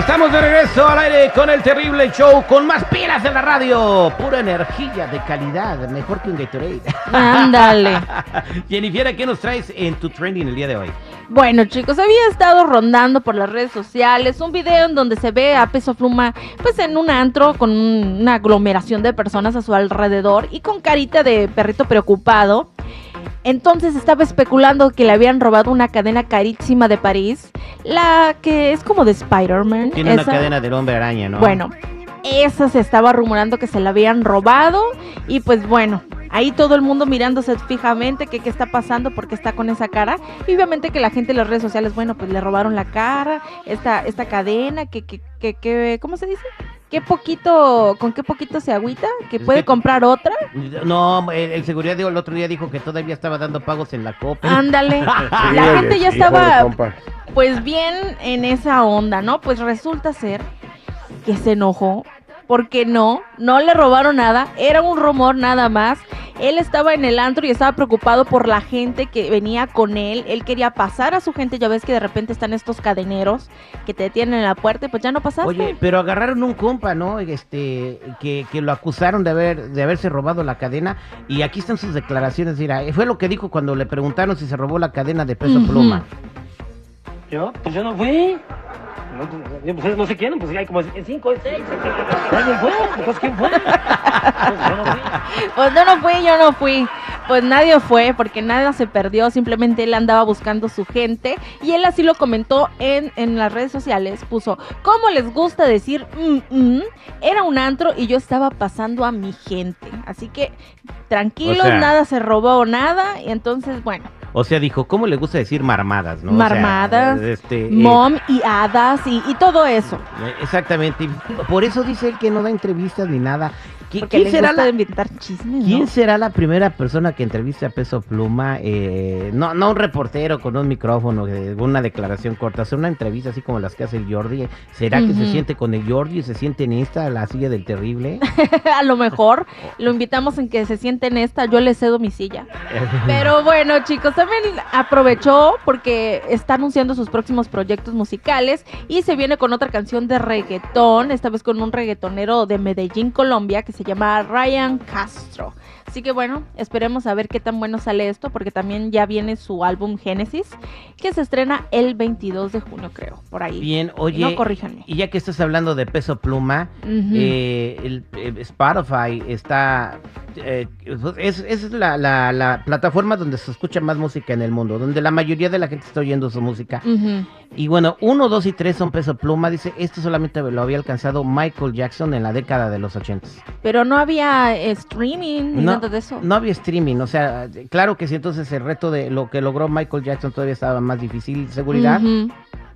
Estamos de regreso al aire con el terrible show, con más pilas en la radio, pura energía de calidad, mejor que un Gatorade. Ándale. Jennifer, ¿qué nos traes en tu trending el día de hoy? Bueno, chicos, había estado rondando por las redes sociales un video en donde se ve a Peso Pluma, pues en un antro con un- una aglomeración de personas a su alrededor y con carita de perrito preocupado. Entonces estaba especulando que le habían robado una cadena carísima de París, la que es como de Spider-Man. Tiene una cadena del hombre araña, ¿no? Bueno, esa se estaba rumorando que se la habían robado y pues bueno, ahí todo el mundo mirándose fijamente que qué está pasando porque está con esa cara y obviamente que la gente en las redes sociales, bueno, pues le robaron la cara, esta esta cadena que que que, que ¿cómo se dice? ¿Qué poquito, con qué poquito se agüita? ¿Que Es puede que- comprar otra? No, el, el seguridad el otro día dijo que todavía estaba dando pagos en la copa. Ándale. Sí, La gente ya estaba pues bien en esa onda, ¿no? Pues resulta ser que se enojó porque no, no le robaron nada, era un rumor nada más. Él estaba en el antro y estaba preocupado por la gente que venía con él. Él quería pasar a su gente, ya ves que de repente están estos cadeneros que te detienen en la puerta y pues ya no pasaste. Oye, pero agarraron un compa, ¿no? Este, que, que lo acusaron de haber, de haberse robado la cadena. Y aquí están sus declaraciones. Mira, fue lo que dijo cuando le preguntaron si se robó la cadena de peso pluma. Yo, pues yo no fui. No, pues, no sé quién, pues hay como cinco, seis. ¿Alguien fue? Entonces, ¿quién fue? Pues, yo no fui. Pues yo no fui, yo no fui. Pues nadie fue porque nada se perdió, simplemente él andaba buscando su gente y él así lo comentó en, en las redes sociales, puso, ¿cómo les gusta decir? mm, mm? Era un antro y yo estaba pasando a mi gente. Así que tranquilos, O sea- nada se robó nada y entonces, bueno, O sea, dijo, ¿cómo le gusta decir marmadas, no? O sea, Marmadas, este, eh, mom y hadas y, y todo eso. exactamente. Por eso dice él que no da entrevistas ni nada. ¿Qui- Porque ¿Quién será la, inventar chismes, ¿Quién ¿no? será la primera persona que entreviste a Peso Pluma? Eh, no, no un reportero con un micrófono, eh, una declaración corta, hacer una entrevista así como las que hace el Jordi. ¿Será que se siente con el Jordi y se siente en esta, la silla del terrible? a lo mejor lo invitamos en que se siente en esta, yo le cedo mi silla. Pero bueno, chicos, también aprovechó porque está anunciando sus próximos proyectos musicales y se viene con otra canción de reggaetón, esta vez con un reggaetonero de Medellín, Colombia, que se llama Ryan Castro. Así que bueno, esperemos a ver qué tan bueno sale esto, porque también ya viene su álbum Génesis, que se estrena el 22 de junio, creo, por ahí. Bien, oye, No, corríjanme. y ya que estás hablando de Peso Pluma, eh, el, eh, Spotify está... eh, es es la, la- la plataforma donde se escucha más música en el mundo, donde la mayoría de la gente está oyendo su música. Y bueno, uno, dos y tres son peso pluma. Dice, esto solamente lo había alcanzado Michael Jackson en la década de los ochentas. Pero no había eh, streaming ni No, nada de eso. no había streaming, o sea, claro que sí, entonces el reto de lo que logró Michael Jackson todavía estaba más difícil. Seguridad.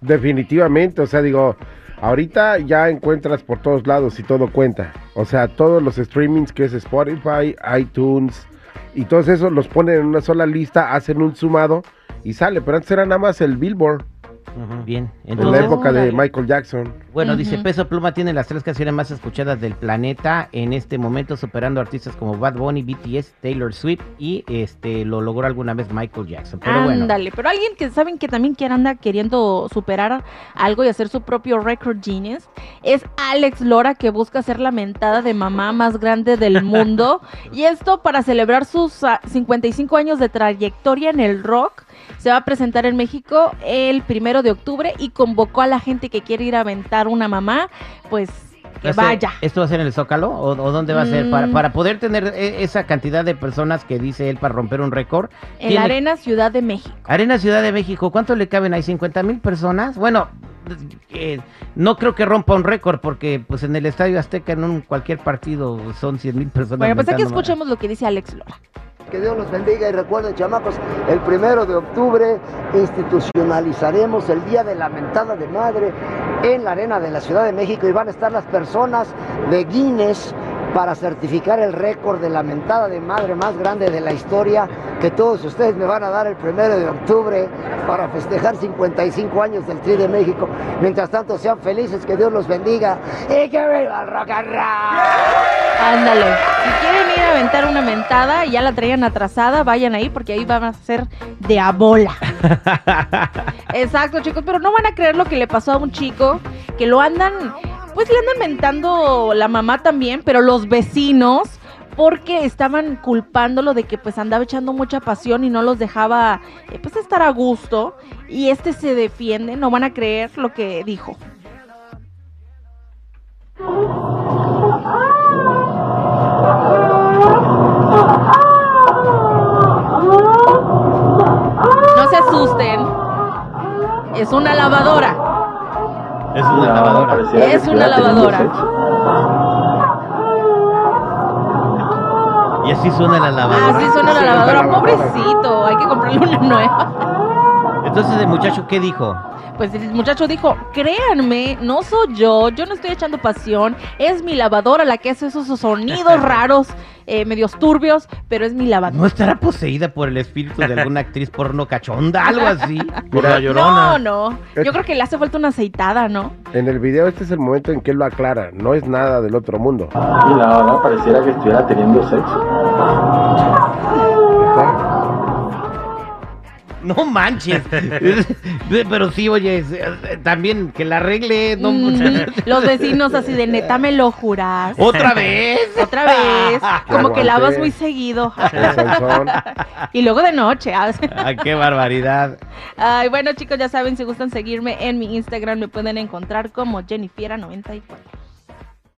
Definitivamente, o sea, digo, ahorita ya encuentras por todos lados y todo cuenta. O sea, todos los streamings que es Spotify, iTunes y todos esos los ponen en una sola lista, hacen un sumado y sale. Pero antes era nada más el Billboard Bien, en la época de. Michael Jackson. bueno, dice. Peso Pluma tiene las tres canciones más escuchadas del planeta en este momento, superando artistas como Bad Bunny, BTS, Taylor Swift y este lo logró alguna vez Michael Jackson. Pero bueno. Ándale, pero alguien que saben que también quiere anda queriendo superar algo y hacer su propio record genius es Alex Lora que busca ser la mentada de mamá más grande del mundo y esto para celebrar sus ah, 55 años de trayectoria en el rock. Se va a presentar en México el primero primero de octubre y convocó a la gente que quiere ir a aventar una mamá, pues que ¿Esto- vaya. ¿Esto va a ser en el Zócalo o, o dónde va a ser? Para, Mm. para poder tener e- esa cantidad de personas que dice él para romper un récord. En tiene- la Arena Ciudad de México. Arena Ciudad de México, ¿cuánto le caben ahí? ¿50 mil personas? Bueno, eh, no creo que rompa un récord porque pues en el Estadio Azteca en un cualquier partido son 100 mil personas. Bueno, pues aquí escuchemos lo que dice Alex Lora. Que Dios los bendiga y recuerden, chamacos, el primero de octubre institucionalizaremos el Día de la Mentada de Madre en la Arena de la Ciudad de México y van a estar las personas de Guinness para certificar el récord de la mentada de madre más grande de la historia que todos ustedes me van a dar el primero de octubre para festejar 55 años del Tri de México. Mientras tanto, sean felices, que Dios los bendiga y que viva el rock and roll. Ándale. Ir a aventar una mentada y ya la traían atrasada, vayan ahí porque ahí van a ser de a bola. Exacto, chicos, pero no van a creer lo que le pasó a un chico que lo andan, pues le andan mentando la mamá también, pero los vecinos porque estaban culpándolo de que pues andaba echando mucha pasión y no los dejaba eh, pues estar a gusto y este se defiende, no van a creer lo que dijo. Es una lavadora. Es una lavadora. Es una lavadora. Y así suena la lavadora. Así suena la Sí, lavadora. la lavadora. Pobrecito, hay que comprarle una nueva. Entonces el muchacho, ¿qué dijo? Pues el muchacho dijo, créanme, no soy yo, yo no estoy echando pasión, es mi lavadora la que hace esos sonidos raros, eh, medios turbios, pero es mi lavadora. ¿No estará poseída por el espíritu de alguna actriz porno cachonda? Algo así. Por la No, llorona. no, yo creo que le hace falta una aceitada, ¿no? En el video este es el momento en que él lo aclara, no es nada del otro mundo. Y la verdad pareciera que estuviera teniendo sexo. ¿Está? No manches. Pero sí, oye, eh, también que la arregle. No, los vecinos así de neta me lo juras. ¿Otra vez? Otra vez, como que lavas muy seguido. Y luego de noche. ah. Ah, qué barbaridad. Ay, bueno chicos, ya saben, si gustan seguirme en mi Instagram me pueden encontrar como Jennifiera94.